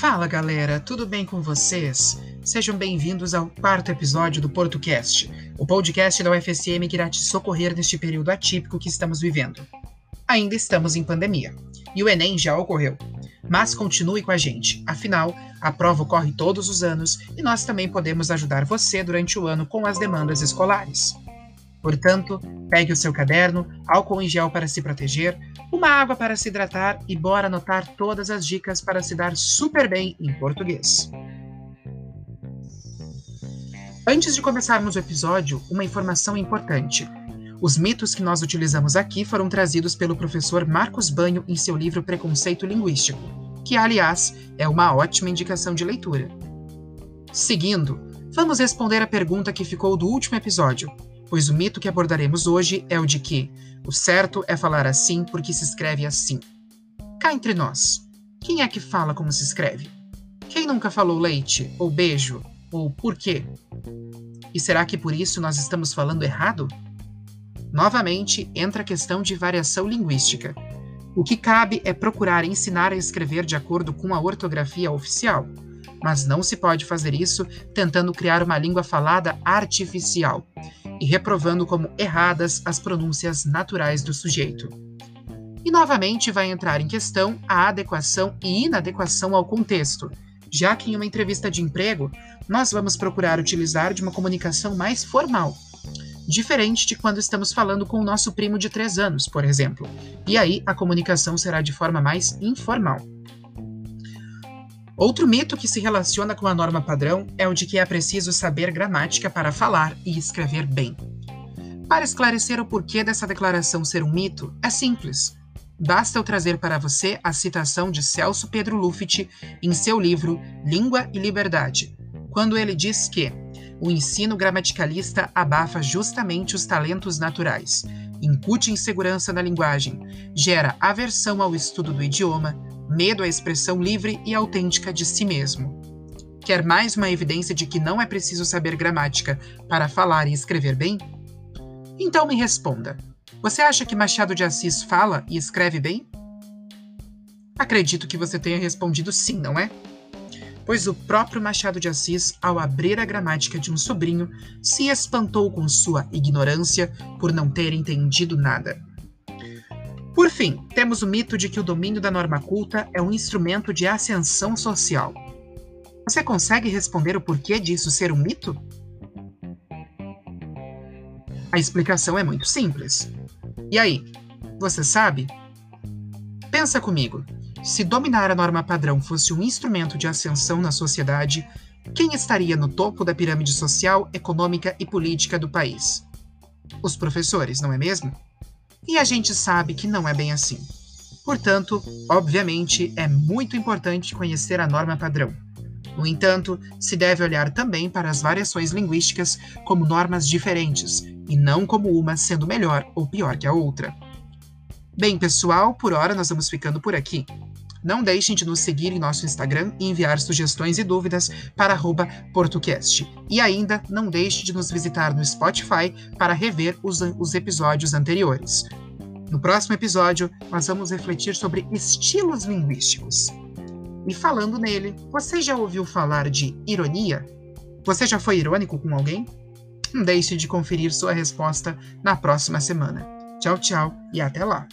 Fala galera, tudo bem com vocês? Sejam bem-vindos ao quarto episódio do PortoCast, o podcast da UFSM que irá te socorrer neste período atípico que estamos vivendo. Ainda estamos em pandemia, e o Enem já ocorreu. Mas continue com a gente, afinal, a prova ocorre todos os anos e nós também podemos ajudar você durante o ano com as demandas escolares. Portanto, pegue o seu caderno, álcool em gel para se proteger, uma água para se hidratar e bora anotar todas as dicas para se dar super bem em português. Antes de começarmos o episódio, uma informação importante. Os mitos que nós utilizamos aqui foram trazidos pelo professor Marcos Banho em seu livro Preconceito Linguístico, que, aliás, é uma ótima indicação de leitura. Seguindo, vamos responder a pergunta que ficou do último episódio, pois o mito que abordaremos hoje é o de que o certo é falar assim porque se escreve assim. Cá entre nós, quem é que fala como se escreve? Quem nunca falou leite, ou beijo, ou por quê? E será que por isso nós estamos falando errado? Novamente, entra a questão de variação linguística. O que cabe é procurar ensinar a escrever de acordo com a ortografia oficial, mas não se pode fazer isso tentando criar uma língua falada artificial, e reprovando como erradas as pronúncias naturais do sujeito. E novamente vai entrar em questão a adequação e inadequação ao contexto, já que em uma entrevista de emprego nós vamos procurar utilizar de uma comunicação mais formal, diferente de quando estamos falando com o nosso primo de 3 anos, por exemplo, e aí a comunicação será de forma mais informal. Outro mito que se relaciona com a norma padrão é o de que é preciso saber gramática para falar e escrever bem. Para esclarecer o porquê dessa declaração ser um mito, é simples. Basta eu trazer para você a citação de Celso Pedro Luffit em seu livro Língua e Liberdade, quando ele diz que o ensino gramaticalista abafa justamente os talentos naturais, incute insegurança na linguagem, gera aversão ao estudo do idioma, medo à expressão livre e autêntica de si mesmo. Quer mais uma evidência de que não é preciso saber gramática para falar e escrever bem? Então me responda: você acha que Machado de Assis fala e escreve bem? Acredito que você tenha respondido sim, não é? Pois o próprio Machado de Assis, ao abrir a gramática de um sobrinho, se espantou com sua ignorância por não ter entendido nada. Por fim, temos o mito de que o domínio da norma culta é um instrumento de ascensão social. Você consegue responder o porquê disso ser um mito? A explicação é muito simples. E aí, você sabe? Pensa comigo. Se dominar a norma padrão fosse um instrumento de ascensão na sociedade, quem estaria no topo da pirâmide social, econômica e política do país? Os professores, não é mesmo? E a gente sabe que não é bem assim. Portanto, obviamente, é muito importante conhecer a norma padrão. No entanto, se deve olhar também para as variações linguísticas como normas diferentes, e não como uma sendo melhor ou pior que a outra. Bem, pessoal, por hora nós vamos ficando por aqui. Não deixem de nos seguir em nosso Instagram e enviar sugestões e dúvidas para @portucast. E ainda não deixe de nos visitar no Spotify para rever os, os episódios anteriores. No próximo episódio, nós vamos refletir sobre estilos linguísticos. E falando nele, você já ouviu falar de ironia? Você já foi irônico com alguém? Não deixe de conferir sua resposta na próxima semana. Tchau, tchau e até lá!